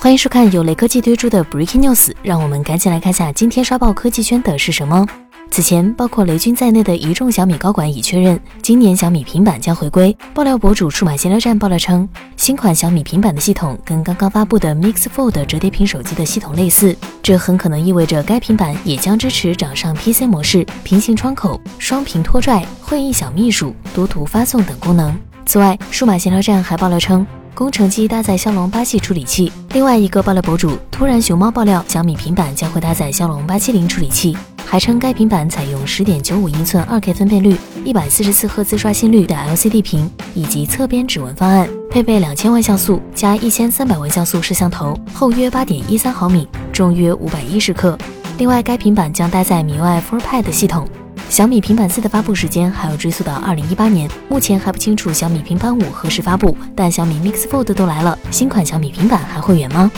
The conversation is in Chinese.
欢迎收看由雷科技推出的 Breaking News，让我们赶紧来看下今天刷爆科技圈的是什么。此前，包括雷军在内的一众小米高管已确认，今年小米平板将回归。爆料博主数码闲聊站爆料称，新款小米平板的系统跟刚刚发布的 Mix Fold 折叠屏手机的系统类似，这很可能意味着该平板也将支持掌上 PC 模式、平行窗口、双屏拖拽、会议小秘书、多图发送等功能。此外，数码闲聊站还爆料称。工程机搭载骁龙八系处理器。另外一个爆料博主突然熊猫爆料，小米平板将会搭载骁龙八七零处理器，还称该平板采用十点九五英寸二 K 分辨率、一百四十四赫兹刷新率的 LCD 屏以及侧边指纹方案，配备两千万像素加一千三百万像素摄像头，厚约八点一三毫米，重约五百一十克。另外，该平板将搭载米 UI FourPad 系统。小米平板四的发布时间还要追溯到二零一八年，目前还不清楚小米平板五何时发布。但小米 Mix Fold 都来了，新款小米平板还会远吗？